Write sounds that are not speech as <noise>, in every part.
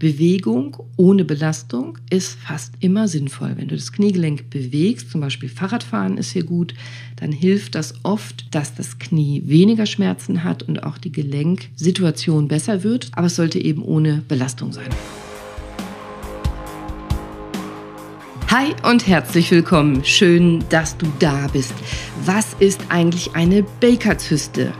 Bewegung ohne Belastung ist fast immer sinnvoll. Wenn du das Kniegelenk bewegst, zum Beispiel Fahrradfahren ist hier gut, dann hilft das oft, dass das Knie weniger Schmerzen hat und auch die Gelenksituation besser wird. Aber es sollte eben ohne Belastung sein. Hi und herzlich willkommen. Schön, dass du da bist. Was ist eigentlich eine Baker-Zyste?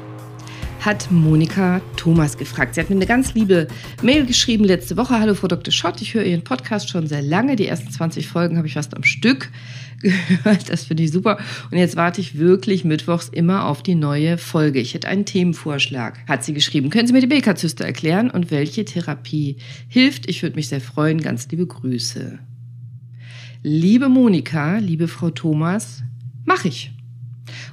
Hat Monika Thomas gefragt. Sie hat mir eine ganz liebe Mail geschrieben letzte Woche. Hallo Frau Dr. Schott, ich höre Ihren Podcast schon sehr lange. Die ersten 20 Folgen habe ich fast am Stück <laughs> gehört. Das finde ich super. Und jetzt warte ich wirklich mittwochs immer auf die neue Folge. Ich hätte einen Themenvorschlag, hat sie geschrieben. Können Sie mir die Baker-Zyste erklären und welche Therapie hilft? Ich würde mich sehr freuen. Ganz liebe Grüße. Liebe Monika, liebe Frau Thomas, mache ich.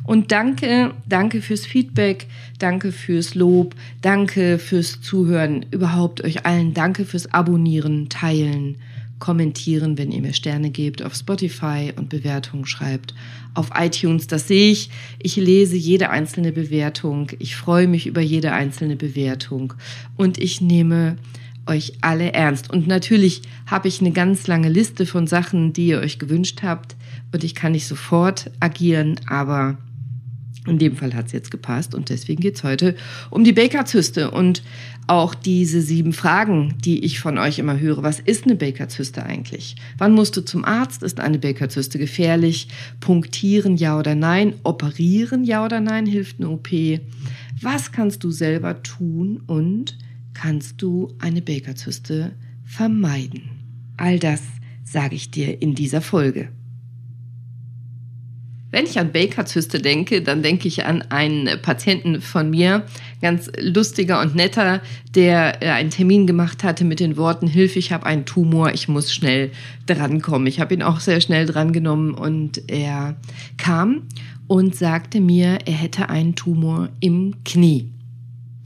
Und danke, danke fürs Feedback, danke fürs Lob, danke fürs Zuhören, überhaupt euch allen danke fürs Abonnieren, Teilen, Kommentieren, wenn ihr mir Sterne gebt auf Spotify und Bewertungen schreibt auf iTunes. Das sehe ich. Ich lese jede einzelne Bewertung. Ich freue mich über jede einzelne Bewertung und ich nehme euch alle ernst. Und natürlich habe ich eine ganz lange Liste von Sachen, die ihr euch gewünscht habt und ich kann nicht sofort agieren, aber in dem Fall hat es jetzt gepasst und deswegen geht es heute um die Baker-Zyste und auch diese sieben Fragen, die ich von euch immer höre. Was ist eine Baker-Zyste eigentlich? Wann musst du zum Arzt? Ist eine Baker-Zyste gefährlich? Punktieren, ja oder nein? Operieren, ja oder nein? Hilft eine OP? Was kannst du selber tun und kannst du eine Baker-Zyste vermeiden? All das sage ich dir in dieser Folge. Wenn ich an Baker-Zyste denke, dann denke ich an einen Patienten von mir, ganz lustiger und netter, der äh, einen Termin gemacht hatte mit den Worten, Hilfe, ich habe einen Tumor, ich muss schnell drankommen. Ich habe ihn auch sehr schnell drangenommen und er kam und sagte mir, er hätte einen Tumor im Knie.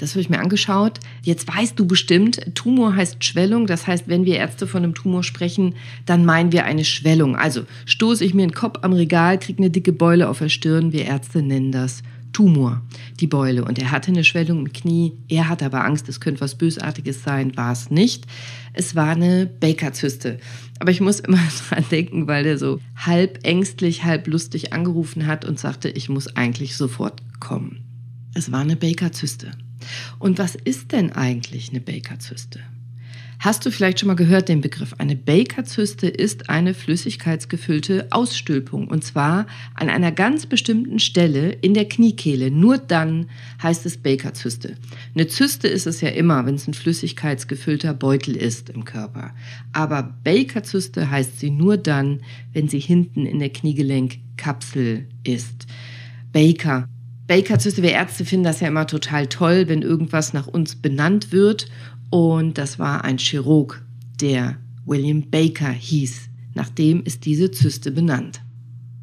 Das habe ich mir angeschaut. Jetzt weißt du bestimmt, Tumor heißt Schwellung. Das heißt, wenn wir Ärzte von einem Tumor sprechen, dann meinen wir eine Schwellung. Also stoße ich mir einen Kopf am Regal, kriege eine dicke Beule auf der Stirn. Wir Ärzte nennen das Tumor, die Beule. Und er hatte eine Schwellung im Knie. Er hatte aber Angst, es könnte was Bösartiges sein. War es nicht. Es war eine Baker-Zyste. Aber ich muss immer <laughs> dran denken, weil der so halb ängstlich, halb lustig angerufen hat und sagte, ich muss eigentlich sofort kommen. Es war eine Baker-Zyste. Und was ist denn eigentlich eine Baker-Zyste? Hast du vielleicht schon mal gehört den Begriff? Eine Baker-Zyste ist eine flüssigkeitsgefüllte Ausstülpung und zwar an einer ganz bestimmten Stelle in der Kniekehle. Nur dann heißt es Baker-Zyste. Eine Zyste ist es ja immer, wenn es ein flüssigkeitsgefüllter Beutel ist im Körper. Aber Baker-Zyste heißt sie nur dann, wenn sie hinten in der Kniegelenkkapsel ist. Baker Baker-Zyste, wir Ärzte finden das ja immer total toll, wenn irgendwas nach uns benannt wird. Und das war ein Chirurg, der William Baker hieß. Nach dem ist diese Zyste benannt.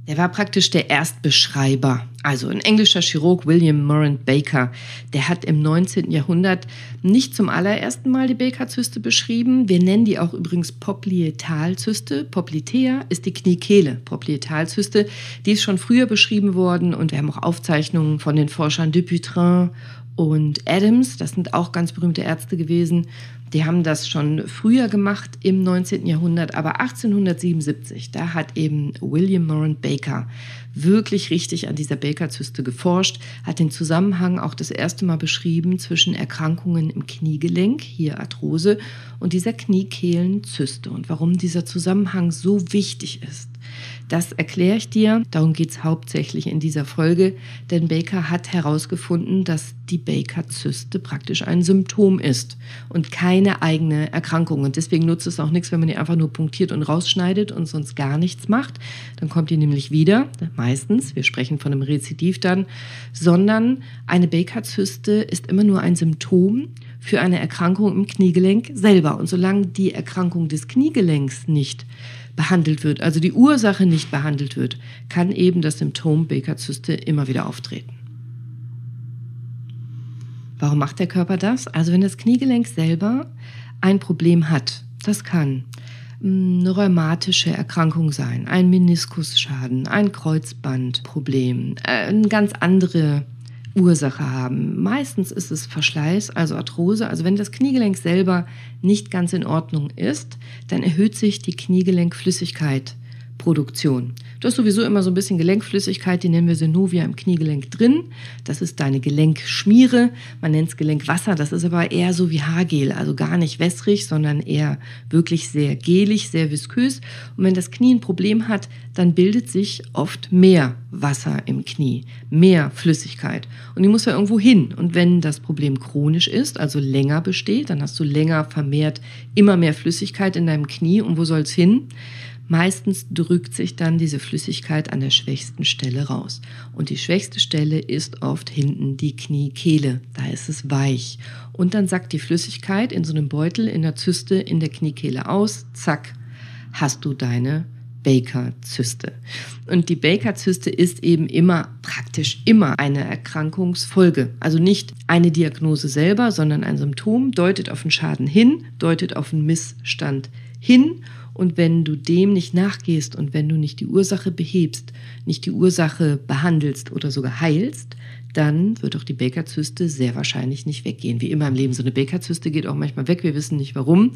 Er war praktisch der Erstbeschreiber. Also ein englischer Chirurg, William Morant Baker, der hat im 19. Jahrhundert nicht zum allerersten Mal die Baker-Zyste beschrieben. Wir nennen die auch übrigens Poplitealzyste. Poplitea ist die Kniekehle. Poplitealzyste, die ist schon früher beschrieben worden und wir haben auch Aufzeichnungen von den Forschern Dupuytren und Adams. Das sind auch ganz berühmte Ärzte gewesen. Die haben das schon früher gemacht im 19. Jahrhundert, aber 1877, da hat eben William Morant Baker wirklich richtig an dieser Baker-Zyste geforscht, hat den Zusammenhang auch das erste Mal beschrieben zwischen Erkrankungen im Kniegelenk, hier Arthrose, und dieser Kniekehlenzyste und warum dieser Zusammenhang so wichtig ist. Das erkläre ich dir. Darum geht es hauptsächlich in dieser Folge, denn Baker hat herausgefunden, dass die Baker-Zyste praktisch ein Symptom ist und keine eigene Erkrankung. Und deswegen nutzt es auch nichts, wenn man die einfach nur punktiert und rausschneidet und sonst gar nichts macht. Dann kommt die nämlich wieder, meistens, wir sprechen von einem Rezidiv dann, sondern eine Baker-Zyste ist immer nur ein Symptom für eine Erkrankung im Kniegelenk selber. Und solange die Erkrankung des Kniegelenks nicht behandelt wird, also die Ursache nicht behandelt wird, kann eben das Symptom Baker-Zyste immer wieder auftreten. Warum macht der Körper das? Also wenn das Kniegelenk selber ein Problem hat, das kann hm, eine rheumatische Erkrankung sein, ein Meniskusschaden, ein Kreuzbandproblem, äh, eine ganz andere Ursache haben. Meistens ist es Verschleiß, also Arthrose. Also wenn das Kniegelenk selber nicht ganz in Ordnung ist, dann erhöht sich die Kniegelenkflüssigkeit Produktion. Du hast sowieso immer so ein bisschen Gelenkflüssigkeit, die nennen wir Synovia im Kniegelenk drin. Das ist deine Gelenkschmiere. Man nennt es Gelenkwasser. Das ist aber eher so wie Haargel, also gar nicht wässrig, sondern eher wirklich sehr gelig, sehr viskös. Und wenn das Knie ein Problem hat, dann bildet sich oft mehr Wasser im Knie, mehr Flüssigkeit. Und die muss ja irgendwo hin. Und wenn das Problem chronisch ist, also länger besteht, dann hast du länger vermehrt immer mehr Flüssigkeit in deinem Knie. Und wo soll es hin? Meistens drückt sich dann diese Flüssigkeit an der schwächsten Stelle raus. Und die schwächste Stelle ist oft hinten die Kniekehle. Da ist es weich. Und dann sackt die Flüssigkeit in so einem Beutel in der Zyste in der Kniekehle aus. Zack, hast du deine Baker-Zyste. Und die Baker-Zyste ist eben immer, praktisch immer eine Erkrankungsfolge. Also nicht eine Diagnose selber, sondern ein Symptom deutet auf einen Schaden hin, deutet auf einen Missstand hin und wenn du dem nicht nachgehst und wenn du nicht die Ursache behebst, nicht die Ursache behandelst oder sogar heilst, dann wird auch die Bakerzyste sehr wahrscheinlich nicht weggehen. Wie immer im Leben, so eine Bakerzyste geht auch manchmal weg, wir wissen nicht warum.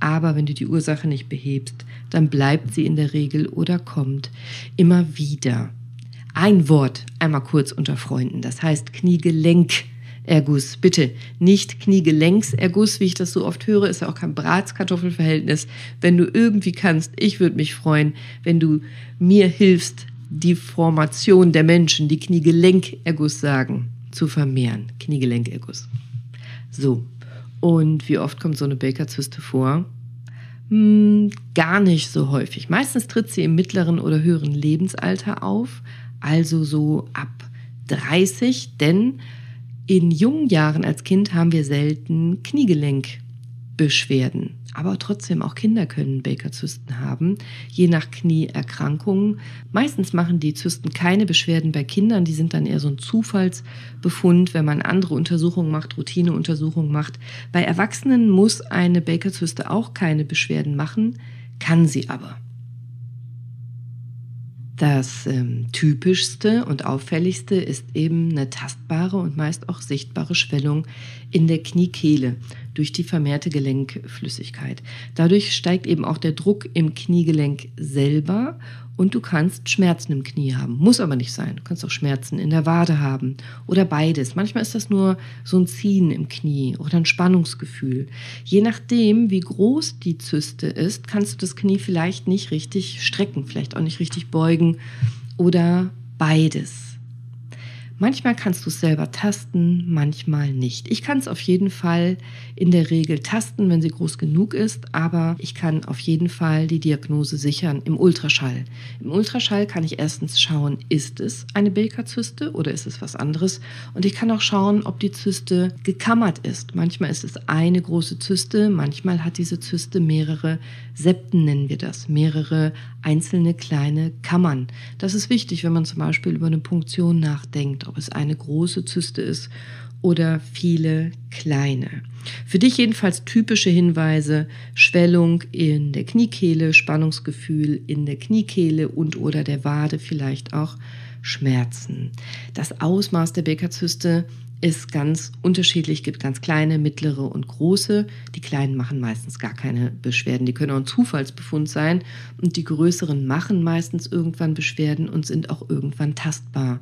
Aber wenn du die Ursache nicht behebst, dann bleibt sie in der Regel oder kommt immer wieder. Ein Wort einmal kurz unter Freunden, das heißt Kniegelenk. Erguss. Bitte nicht Kniegelenkserguss, wie ich das so oft höre, ist ja auch kein Bratskartoffelverhältnis. Wenn du irgendwie kannst, ich würde mich freuen, wenn du mir hilfst, die Formation der Menschen, die Kniegelenkerguss sagen, zu vermehren. Kniegelenkerguss. So. Und wie oft kommt so eine Bakerzyste vor? Hm, gar nicht so häufig. Meistens tritt sie im mittleren oder höheren Lebensalter auf, also so ab 30, denn in jungen Jahren als Kind haben wir selten Kniegelenkbeschwerden. Aber trotzdem auch Kinder können Baker-Zysten haben, je nach Knieerkrankungen. Meistens machen die Zysten keine Beschwerden bei Kindern, die sind dann eher so ein Zufallsbefund, wenn man andere Untersuchungen macht, Routineuntersuchungen macht. Bei Erwachsenen muss eine Baker-Zyste auch keine Beschwerden machen, kann sie aber. Das ähm, typischste und auffälligste ist eben eine tastbare und meist auch sichtbare Schwellung in der Kniekehle durch die vermehrte Gelenkflüssigkeit. Dadurch steigt eben auch der Druck im Kniegelenk selber und du kannst Schmerzen im Knie haben. Muss aber nicht sein. Du kannst auch Schmerzen in der Wade haben oder beides. Manchmal ist das nur so ein Ziehen im Knie oder ein Spannungsgefühl. Je nachdem, wie groß die Zyste ist, kannst du das Knie vielleicht nicht richtig strecken, vielleicht auch nicht richtig beugen oder beides. Manchmal kannst du es selber tasten, manchmal nicht. Ich kann es auf jeden Fall in der Regel tasten, wenn sie groß genug ist, aber ich kann auf jeden Fall die Diagnose sichern im Ultraschall. Im Ultraschall kann ich erstens schauen, ist es eine Baker-Zyste oder ist es was anderes? Und ich kann auch schauen, ob die Zyste gekammert ist. Manchmal ist es eine große Zyste, manchmal hat diese Zyste mehrere Septen, nennen wir das, mehrere einzelne kleine Kammern. Das ist wichtig, wenn man zum Beispiel über eine Punktion nachdenkt ob es eine große Zyste ist oder viele kleine. Für dich jedenfalls typische Hinweise, Schwellung in der Kniekehle, Spannungsgefühl in der Kniekehle und oder der Wade, vielleicht auch Schmerzen. Das Ausmaß der Beckerzyste ist ganz unterschiedlich, gibt ganz kleine, mittlere und große. Die kleinen machen meistens gar keine Beschwerden, die können auch ein Zufallsbefund sein und die größeren machen meistens irgendwann Beschwerden und sind auch irgendwann tastbar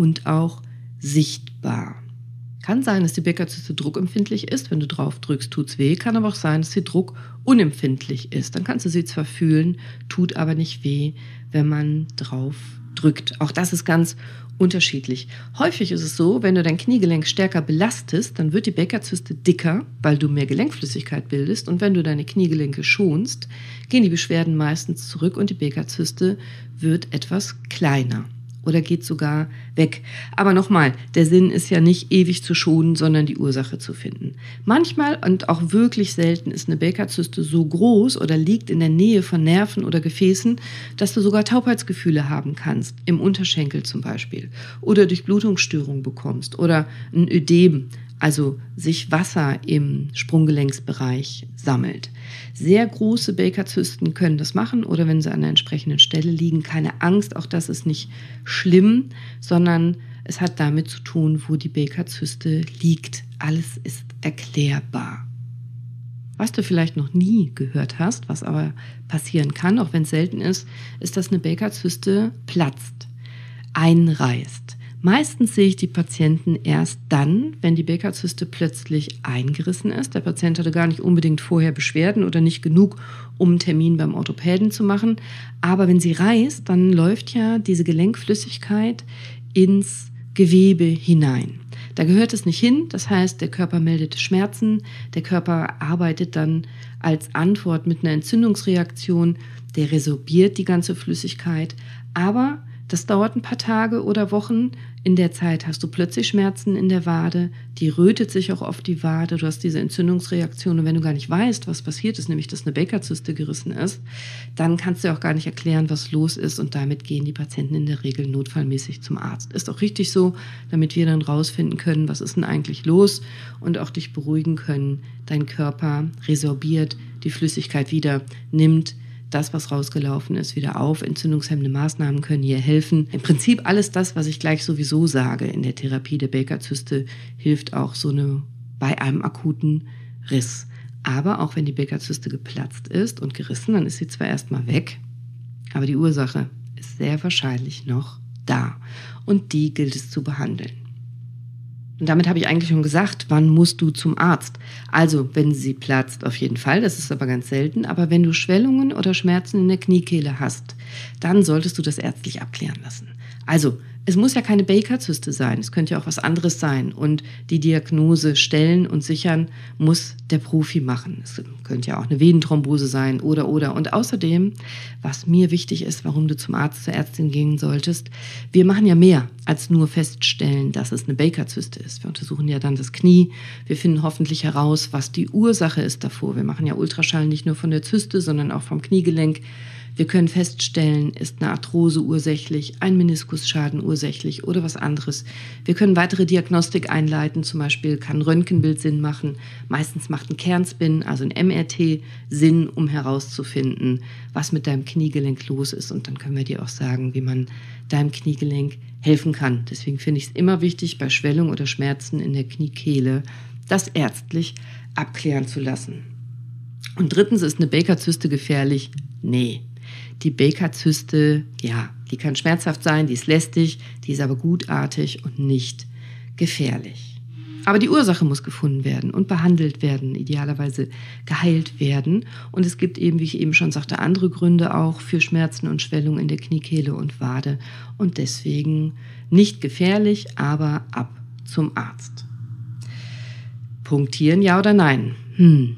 und auch sichtbar. Kann sein, dass die Bäckerzyste druckempfindlich ist. Wenn du drauf drückst, tut es weh. Kann aber auch sein, dass sie druckunempfindlich ist. Dann kannst du sie zwar fühlen, tut aber nicht weh, wenn man drauf drückt. Auch das ist ganz unterschiedlich. Häufig ist es so, wenn du dein Kniegelenk stärker belastest, dann wird die Bäckerzyste dicker, weil du mehr Gelenkflüssigkeit bildest. Und wenn du deine Kniegelenke schonst, gehen die Beschwerden meistens zurück und die Bäckerzyste wird etwas kleiner oder geht sogar weg. Aber nochmal, der Sinn ist ja nicht ewig zu schonen, sondern die Ursache zu finden. Manchmal und auch wirklich selten ist eine Bakerzyste so groß oder liegt in der Nähe von Nerven oder Gefäßen, dass du sogar Taubheitsgefühle haben kannst, im Unterschenkel zum Beispiel, oder durch Blutungsstörungen bekommst oder ein Ödem, also sich Wasser im Sprunggelenksbereich sammelt. Sehr große Bakerzysten können das machen oder wenn sie an der entsprechenden Stelle liegen, keine Angst, auch das ist nicht schlimm, sondern Es hat damit zu tun, wo die Baker-Zyste liegt. Alles ist erklärbar. Was du vielleicht noch nie gehört hast, was aber passieren kann, auch wenn es selten ist, ist, dass eine Baker-Zyste platzt, einreißt. Meistens sehe ich die Patienten erst dann, wenn die Baker-Zyste plötzlich eingerissen ist. Der Patient hatte gar nicht unbedingt vorher Beschwerden oder nicht genug, um einen Termin beim Orthopäden zu machen. Aber wenn sie reißt, dann läuft ja diese Gelenkflüssigkeit ins Gewebe hinein. Da gehört es nicht hin, das heißt, der Körper meldet Schmerzen, der Körper arbeitet dann als Antwort mit einer Entzündungsreaktion, der resorbiert die ganze Flüssigkeit, aber das dauert ein paar Tage oder Wochen. In der Zeit hast du plötzlich Schmerzen in der Wade, die rötet sich auch oft die Wade, du hast diese Entzündungsreaktion und wenn du gar nicht weißt, was passiert ist, nämlich dass eine Bakerzyste gerissen ist, dann kannst du auch gar nicht erklären, was los ist und damit gehen die Patienten in der Regel notfallmäßig zum Arzt. Ist auch richtig so, damit wir dann rausfinden können, was ist denn eigentlich los und auch dich beruhigen können. Dein Körper resorbiert die Flüssigkeit wieder, nimmt das, was rausgelaufen ist, wieder auf. Entzündungshemmende Maßnahmen können hier helfen. Im Prinzip alles das, was ich gleich sowieso sage in der Therapie der Baker-Zyste, hilft auch so eine, bei einem akuten Riss. Aber auch wenn die Baker-Zyste geplatzt ist und gerissen, dann ist sie zwar erstmal weg, aber die Ursache ist sehr wahrscheinlich noch da. Und die gilt es zu behandeln. Und damit habe ich eigentlich schon gesagt, wann musst du zum Arzt? Also, wenn sie platzt, auf jeden Fall, das ist aber ganz selten. Aber wenn du Schwellungen oder Schmerzen in der Kniekehle hast, dann solltest du das ärztlich abklären lassen. Also, es muss ja keine Baker-Zyste sein, es könnte ja auch was anderes sein. Und die Diagnose stellen und sichern muss der Profi machen. Es könnte ja auch eine Venenthrombose sein oder oder. Und außerdem, was mir wichtig ist, warum du zum Arzt, zur Ärztin gehen solltest, wir machen ja mehr als nur feststellen, dass es eine Baker-Zyste ist. Wir untersuchen ja dann das Knie, wir finden hoffentlich heraus, was die Ursache ist davor. Wir machen ja Ultraschall nicht nur von der Zyste, sondern auch vom Kniegelenk. Wir können feststellen, ist eine Arthrose ursächlich, ein Meniskusschaden ursächlich oder was anderes. Wir können weitere Diagnostik einleiten, zum Beispiel kann Röntgenbild Sinn machen. Meistens macht ein Kernspin, also ein MRT, Sinn, um herauszufinden, was mit deinem Kniegelenk los ist. Und dann können wir dir auch sagen, wie man deinem Kniegelenk helfen kann. Deswegen finde ich es immer wichtig, bei Schwellung oder Schmerzen in der Kniekehle das ärztlich abklären zu lassen. Und drittens ist eine Baker-Zyste gefährlich? Nee, die Baker-Zyste, ja, die kann schmerzhaft sein, die ist lästig, die ist aber gutartig und nicht gefährlich. Aber die Ursache muss gefunden werden und behandelt werden, idealerweise geheilt werden. Und es gibt eben, wie ich eben schon sagte, andere Gründe auch für Schmerzen und Schwellung in der Kniekehle und Wade. Und deswegen nicht gefährlich, aber ab zum Arzt. Punktieren, ja oder nein? Hm.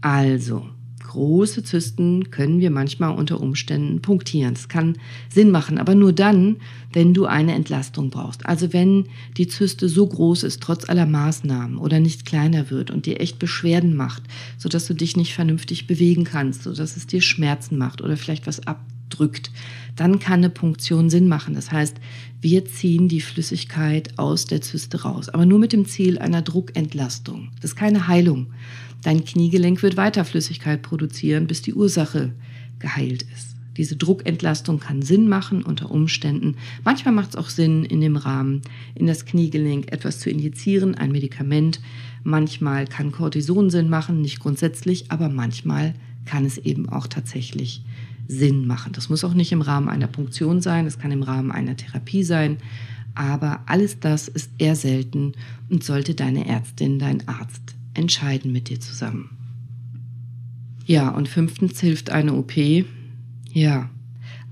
Also, große Zysten können wir manchmal unter Umständen punktieren. Das kann Sinn machen, aber nur dann, wenn du eine Entlastung brauchst. Also wenn die Zyste so groß ist, trotz aller Maßnahmen oder nicht kleiner wird und dir echt Beschwerden macht, sodass du dich nicht vernünftig bewegen kannst, sodass es dir Schmerzen macht oder vielleicht was abdrückt, dann kann eine Punktion Sinn machen. Das heißt, wir ziehen die Flüssigkeit aus der Zyste raus, aber nur mit dem Ziel einer Druckentlastung. Das ist keine Heilung. Dein Kniegelenk wird weiter Flüssigkeit produzieren, bis die Ursache geheilt ist. Diese Druckentlastung kann Sinn machen unter Umständen. Manchmal macht es auch Sinn, in dem Rahmen in das Kniegelenk etwas zu injizieren, ein Medikament. Manchmal kann Cortison Sinn machen, nicht grundsätzlich, aber manchmal kann es eben auch tatsächlich Sinn machen. Das muss auch nicht im Rahmen einer Punktion sein, es kann im Rahmen einer Therapie sein, aber alles das ist eher selten und sollte deine Ärztin, dein Arzt entscheiden mit dir zusammen. Ja, und fünftens hilft eine OP. Ja,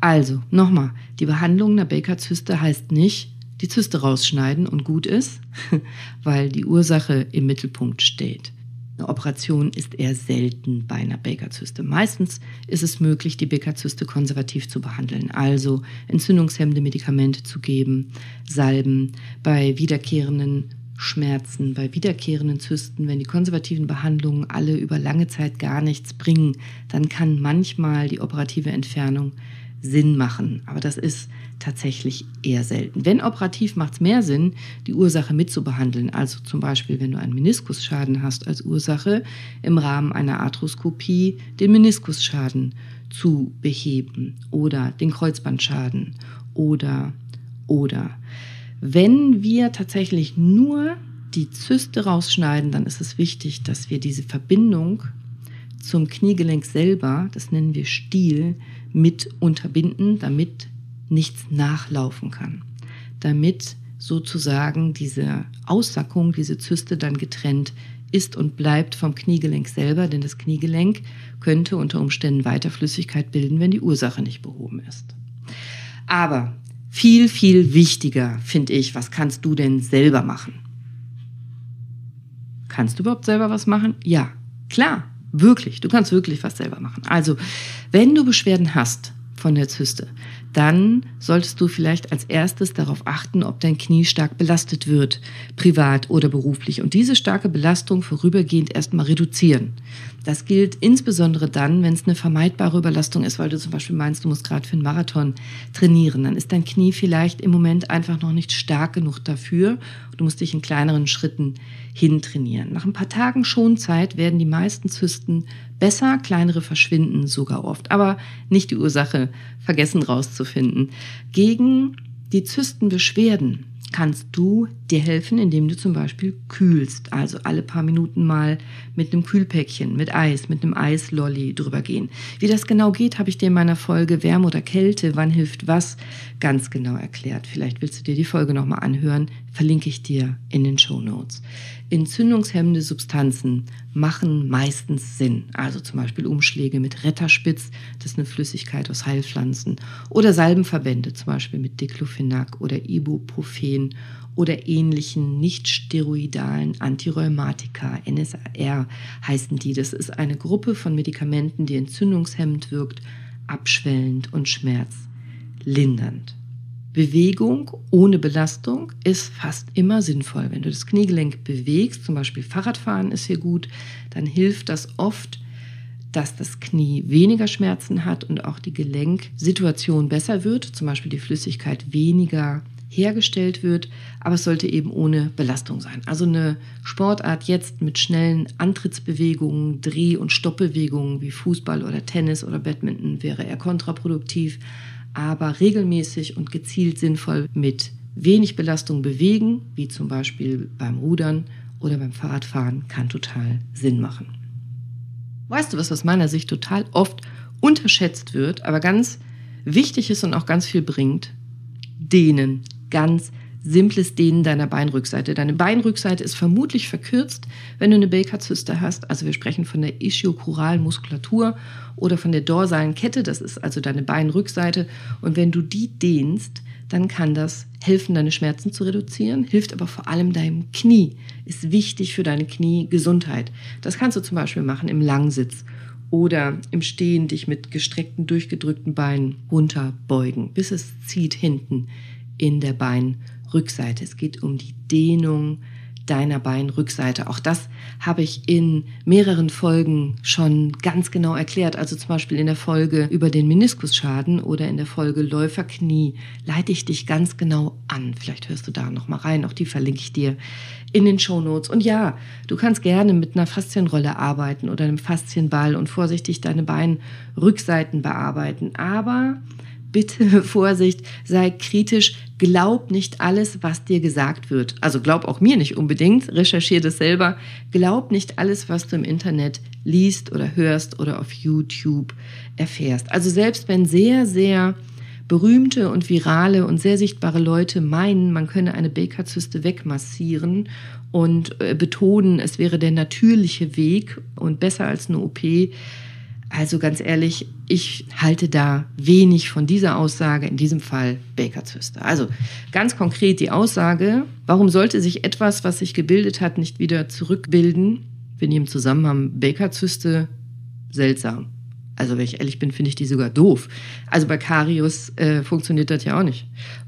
also nochmal, die Behandlung einer Baker-Zyste heißt nicht, die Zyste rausschneiden und gut ist, <laughs> weil die Ursache im Mittelpunkt steht. Eine Operation ist eher selten bei einer Baker-Zyste. Meistens ist es möglich, die Baker-Zyste konservativ zu behandeln, also entzündungshemmende Medikamente zu geben, Salben bei wiederkehrenden Schmerzen, bei wiederkehrenden Zysten, wenn die konservativen Behandlungen alle über lange Zeit gar nichts bringen, dann kann manchmal die operative Entfernung Sinn machen. Aber das ist tatsächlich eher selten. Wenn operativ macht es mehr Sinn, die Ursache mitzubehandeln. Also zum Beispiel, wenn du einen Meniskusschaden hast als Ursache, im Rahmen einer Arthroskopie den Meniskusschaden zu beheben oder den Kreuzbandschaden oder oder Wenn wir tatsächlich nur die Zyste rausschneiden, dann ist es wichtig, dass wir diese Verbindung zum Kniegelenk selber, das nennen wir Stiel, mit unterbinden, damit nichts nachlaufen kann. Damit sozusagen diese Aussackung, diese Zyste dann getrennt ist und bleibt vom Kniegelenk selber, denn das Kniegelenk könnte unter Umständen weiter Flüssigkeit bilden, wenn die Ursache nicht behoben ist. Aber viel, viel wichtiger finde ich, was kannst du denn selber machen? Kannst du überhaupt selber was machen? Ja, klar, wirklich. Du kannst wirklich was selber machen. Also, wenn du Beschwerden hast von der Zyste, dann solltest du vielleicht als erstes darauf achten, ob dein Knie stark belastet wird, privat oder beruflich. Und diese starke Belastung vorübergehend erstmal reduzieren. Das gilt insbesondere dann, wenn es eine vermeidbare Überlastung ist, weil du zum Beispiel meinst, du musst gerade für einen Marathon trainieren. Dann ist dein Knie vielleicht im Moment einfach noch nicht stark genug dafür. Du musst dich in kleineren Schritten hintrainieren. Nach ein paar Tagen Schonzeit werden die meisten Zysten besser, kleinere verschwinden sogar oft. Aber nicht die Ursache vergessen rauszufinden. Gegen die Zystenbeschwerden kannst du dir helfen, indem du zum Beispiel kühlst. Also alle paar Minuten mal mit einem Kühlpäckchen, mit Eis, mit einem Eislolly drüber gehen. Wie das genau geht, habe ich dir in meiner Folge Wärme oder Kälte, wann hilft was, ganz genau erklärt. Vielleicht willst du dir die Folge nochmal anhören, verlinke ich dir in den Show Notes. Entzündungshemmende Substanzen machen meistens Sinn. Also zum Beispiel Umschläge mit Retterspitz, das ist eine Flüssigkeit aus Heilpflanzen, oder Salbenverbände, zum Beispiel mit Diclofenac oder Ibuprofen oder ähnlichen nicht steroidalen Antirheumatika, NSAR heißen die. Das ist eine Gruppe von Medikamenten, die entzündungshemmend wirkt, abschwellend und schmerzlindernd. Bewegung ohne Belastung ist fast immer sinnvoll. Wenn du das Kniegelenk bewegst, zum Beispiel Fahrradfahren ist hier gut, dann hilft das oft, dass das Knie weniger Schmerzen hat und auch die Gelenksituation besser wird, zum Beispiel die Flüssigkeit weniger hergestellt wird, aber es sollte eben ohne Belastung sein. Also eine Sportart jetzt mit schnellen Antrittsbewegungen, Dreh- und Stoppbewegungen wie Fußball oder Tennis oder Badminton wäre eher kontraproduktiv, aber regelmäßig und gezielt sinnvoll mit wenig Belastung bewegen, wie zum Beispiel beim Rudern oder beim Fahrradfahren, kann total Sinn machen. Weißt du, was aus meiner Sicht total oft unterschätzt wird, aber ganz wichtig ist und auch ganz viel bringt? Dehnen ganz simples Dehnen deiner Beinrückseite. Deine Beinrückseite ist vermutlich verkürzt, wenn du eine Baker-Zyste hast. Also wir sprechen von der ischiokuralen Muskulatur oder von der dorsalen Kette. Das ist also deine Beinrückseite. Und wenn du die dehnst, dann kann das helfen, deine Schmerzen zu reduzieren, hilft aber vor allem deinem Knie, ist wichtig für deine Kniegesundheit. Das kannst du zum Beispiel machen im Langsitz oder im Stehen dich mit gestreckten, durchgedrückten Beinen runterbeugen, bis es zieht hinten in der Beinrückseite. Es geht um die Dehnung deiner Beinrückseite. Auch das habe ich in mehreren Folgen schon ganz genau erklärt. Also zum Beispiel in der Folge über den Meniskusschaden oder in der Folge Läuferknie leite ich dich ganz genau an. Vielleicht hörst du da noch mal rein. Auch die verlinke ich dir in den Show Notes. Und ja, du kannst gerne mit einer Faszienrolle arbeiten oder einem Faszienball und vorsichtig deine Beinrückseiten bearbeiten. Aber bitte <laughs> Vorsicht, sei kritisch, glaub nicht alles, was dir gesagt wird. Also glaub auch mir nicht unbedingt, recherchiere das selber. Glaub nicht alles, was du im Internet liest oder hörst oder auf YouTube erfährst. Also selbst wenn sehr, sehr berühmte und virale und sehr sichtbare Leute meinen, man könne eine Baker-Zyste wegmassieren und äh, betonen, es wäre der natürliche Weg und besser als eine OP, also ganz ehrlich, ich halte da wenig von dieser Aussage, in diesem Fall Baker-Zyste. Also ganz konkret die Aussage, warum sollte sich etwas, was sich gebildet hat, nicht wieder zurückbilden? Wir nehmen zusammen Baker-Zyste seltsam. Also wenn ich ehrlich bin, finde ich die sogar doof. Also bei Karius äh, funktioniert das ja auch nicht.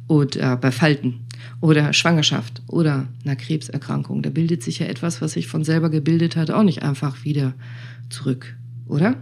Oder bei Falten oder Schwangerschaft oder einer Krebserkrankung. Da bildet sich ja etwas, was sich von selber gebildet hat, auch nicht einfach wieder zurück, oder?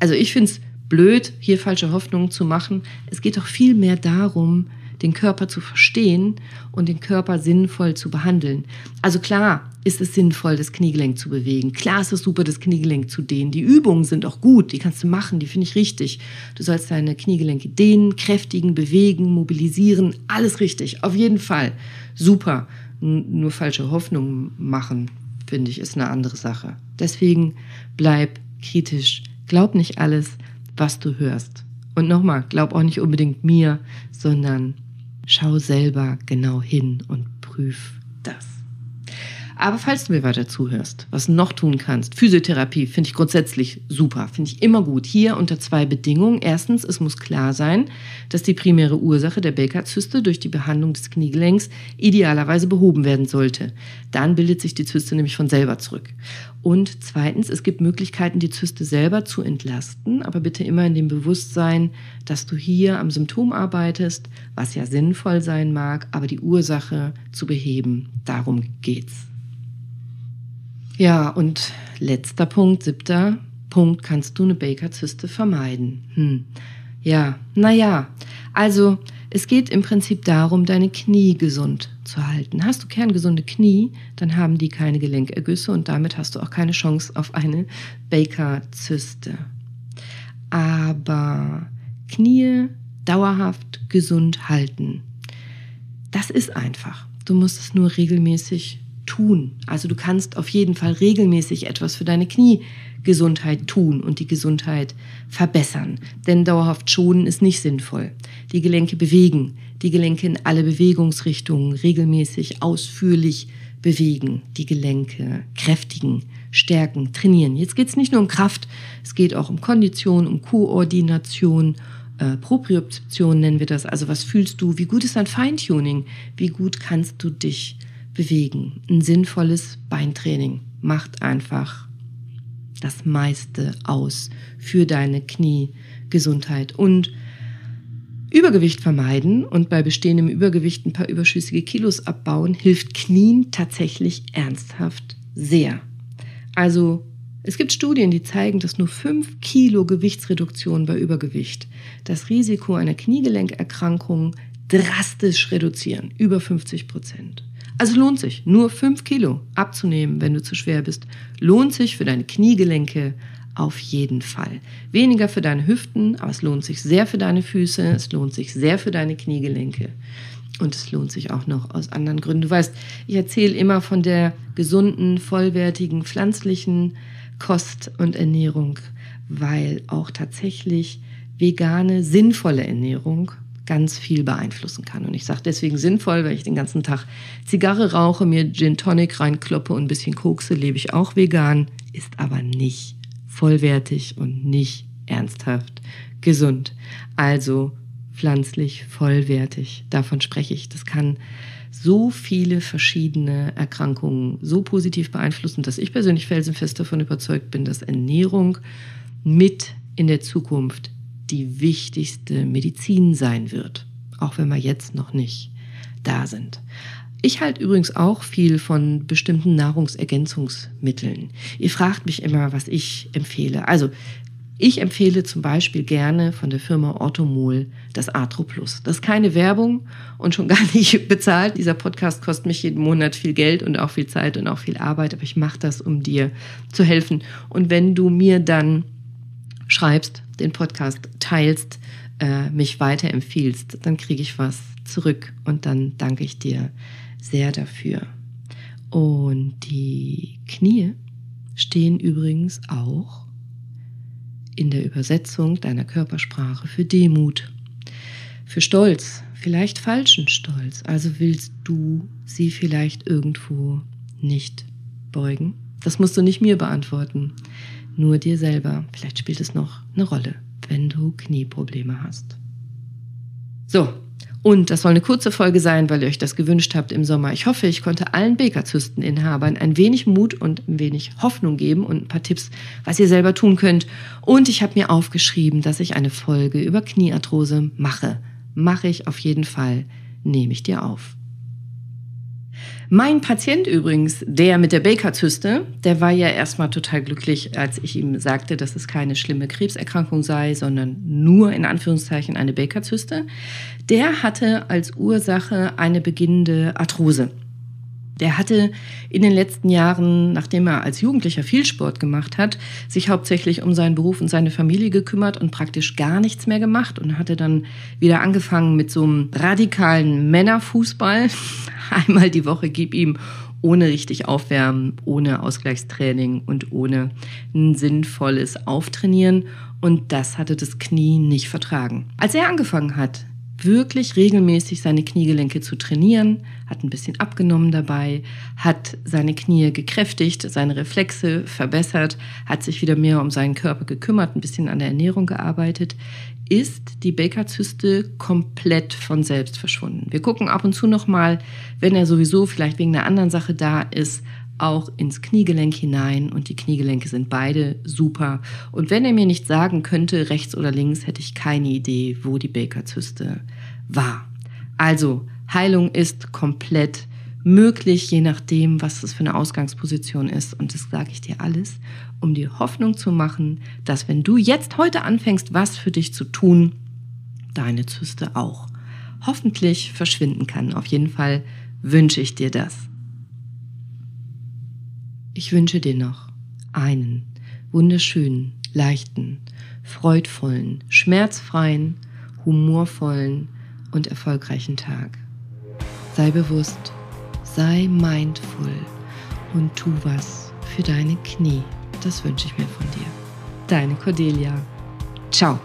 Also ich finde es blöd, hier falsche Hoffnungen zu machen. Es geht doch viel mehr darum, den Körper zu verstehen und den Körper sinnvoll zu behandeln. Also klar ist es sinnvoll, das Kniegelenk zu bewegen. Klar ist es super, das Kniegelenk zu dehnen. Die Übungen sind auch gut, die kannst du machen, die finde ich richtig. Du sollst deine Kniegelenke dehnen, kräftigen, bewegen, mobilisieren, alles richtig, auf jeden Fall. Super. Nur falsche Hoffnungen machen, finde ich, ist eine andere Sache. Deswegen bleib kritisch. Glaub nicht alles, was du hörst. Und nochmal, glaub auch nicht unbedingt mir, sondern schau selber genau hin und prüf das. Aber falls du mir weiter zuhörst, was noch tun kannst, Physiotherapie finde ich grundsätzlich super, finde ich immer gut. Hier unter zwei Bedingungen. Erstens, es muss klar sein, dass die primäre Ursache der Baker-Zyste durch die Behandlung des Kniegelenks idealerweise behoben werden sollte. Dann bildet sich die Zyste nämlich von selber zurück. Und zweitens, es gibt Möglichkeiten, die Zyste selber zu entlasten, aber bitte immer in dem Bewusstsein, dass du hier am Symptom arbeitest, was ja sinnvoll sein mag, aber die Ursache zu beheben, darum geht's. Ja, und letzter Punkt, siebter Punkt, kannst du eine Baker-Zyste vermeiden? Hm. Ja, naja, also es geht im Prinzip darum, deine Knie gesund zu halten. Hast du kerngesunde Knie, dann haben die keine Gelenkergüsse und damit hast du auch keine Chance auf eine Baker-Zyste. Aber Knie dauerhaft gesund halten, das ist einfach. Du musst es nur regelmäßig tun. Also du kannst auf jeden Fall regelmäßig etwas für deine Kniegesundheit tun und die Gesundheit verbessern. Denn dauerhaft schonen ist nicht sinnvoll. Die Gelenke bewegen, die Gelenke in alle Bewegungsrichtungen regelmäßig, ausführlich bewegen, die Gelenke kräftigen, stärken, trainieren. Jetzt geht es nicht nur um Kraft, es geht auch um Kondition, um Koordination, äh, Propriozeption nennen wir das. Also was fühlst du? Wie gut ist dein Feintuning? Wie gut kannst du dich bewegen. Ein sinnvolles Beintraining macht einfach das meiste aus für deine Kniegesundheit und Übergewicht vermeiden und bei bestehendem Übergewicht ein paar überschüssige Kilos abbauen, hilft Knien tatsächlich ernsthaft sehr. Also es gibt Studien, die zeigen, dass nur 5 Kilo Gewichtsreduktion bei Übergewicht das Risiko einer Kniegelenkerkrankung drastisch reduzieren, über 50 Prozent. Also lohnt sich, nur 5 Kilo abzunehmen, wenn du zu schwer bist. Lohnt sich für deine Kniegelenke auf jeden Fall. Weniger für deine Hüften, aber es lohnt sich sehr für deine Füße, es lohnt sich sehr für deine Kniegelenke. Und es lohnt sich auch noch aus anderen Gründen. Du weißt, ich erzähle immer von der gesunden, vollwertigen, pflanzlichen Kost und Ernährung, weil auch tatsächlich vegane, sinnvolle Ernährung ganz viel beeinflussen kann. Und ich sage deswegen sinnvoll, weil ich den ganzen Tag Zigarre rauche, mir Gin Tonic reinkloppe und ein bisschen kokse, lebe ich auch vegan, ist aber nicht vollwertig und nicht ernsthaft gesund. Also pflanzlich vollwertig, davon spreche ich. Das kann so viele verschiedene Erkrankungen so positiv beeinflussen, dass ich persönlich felsenfest davon überzeugt bin, dass Ernährung mit in der Zukunft die wichtigste Medizin sein wird, auch wenn wir jetzt noch nicht da sind. Ich halte übrigens auch viel von bestimmten Nahrungsergänzungsmitteln. Ihr fragt mich immer, was ich empfehle. Also ich empfehle zum Beispiel gerne von der Firma Orthomol das Atro Plus. Das ist keine Werbung und schon gar nicht <laughs> bezahlt. Dieser Podcast kostet mich jeden Monat viel Geld und auch viel Zeit und auch viel Arbeit, aber ich mache das, um dir zu helfen. Und wenn du mir dann schreibst, den Podcast teilst, äh, mich weiterempfiehlst, dann kriege ich was zurück und dann danke ich dir sehr dafür. Und die Knie stehen übrigens auch in der Übersetzung deiner Körpersprache für Demut, für Stolz, vielleicht falschen Stolz. Also willst du sie vielleicht irgendwo nicht beugen? Das musst du nicht mir beantworten nur dir selber. Vielleicht spielt es noch eine Rolle, wenn du Knieprobleme hast. So, und das soll eine kurze Folge sein, weil ihr euch das gewünscht habt im Sommer. Ich hoffe, ich konnte allen Bakerzysteninhabern ein wenig Mut und ein wenig Hoffnung geben und ein paar Tipps, was ihr selber tun könnt. Und ich habe mir aufgeschrieben, dass ich eine Folge über Kniearthrose mache. Mache ich auf jeden Fall, nehme ich dir auf. Mein Patient übrigens, der mit der Baker-Zyste, der war ja erstmal total glücklich, als ich ihm sagte, dass es keine schlimme Krebserkrankung sei, sondern nur in Anführungszeichen eine Baker-Zyste. Der hatte als Ursache eine beginnende Arthrose. Der hatte in den letzten Jahren, nachdem er als Jugendlicher viel Sport gemacht hat, sich hauptsächlich um seinen Beruf und seine Familie gekümmert und praktisch gar nichts mehr gemacht und hatte dann wieder angefangen mit so einem radikalen Männerfußball. <laughs> Einmal die Woche gib ihm ohne richtig aufwärmen, ohne Ausgleichstraining und ohne ein sinnvolles Auftrainieren. Und das hatte das Knie nicht vertragen. Als er angefangen hat, wirklich regelmäßig seine Kniegelenke zu trainieren, hat ein bisschen abgenommen dabei, hat seine Knie gekräftigt, seine Reflexe verbessert, hat sich wieder mehr um seinen Körper gekümmert, ein bisschen an der Ernährung gearbeitet, ist die Baker-Zyste komplett von selbst verschwunden. Wir gucken ab und zu noch mal, wenn er sowieso vielleicht wegen einer anderen Sache da ist, auch ins Kniegelenk hinein und die Kniegelenke sind beide super. Und wenn er mir nicht sagen könnte, rechts oder links, hätte ich keine Idee, wo die Baker-Zyste war. Also, Heilung ist komplett möglich, je nachdem, was das für eine Ausgangsposition ist. Und das sage ich dir alles, um dir Hoffnung zu machen, dass wenn du jetzt heute anfängst, was für dich zu tun, deine Zyste auch hoffentlich verschwinden kann. Auf jeden Fall wünsche ich dir das. Ich wünsche dir noch einen wunderschönen, leichten, freudvollen, schmerzfreien, humorvollen und erfolgreichen Tag. Sei bewusst, sei mindful und tu was für deine Knie. Das wünsche ich mir von dir. Deine Cordelia. Ciao.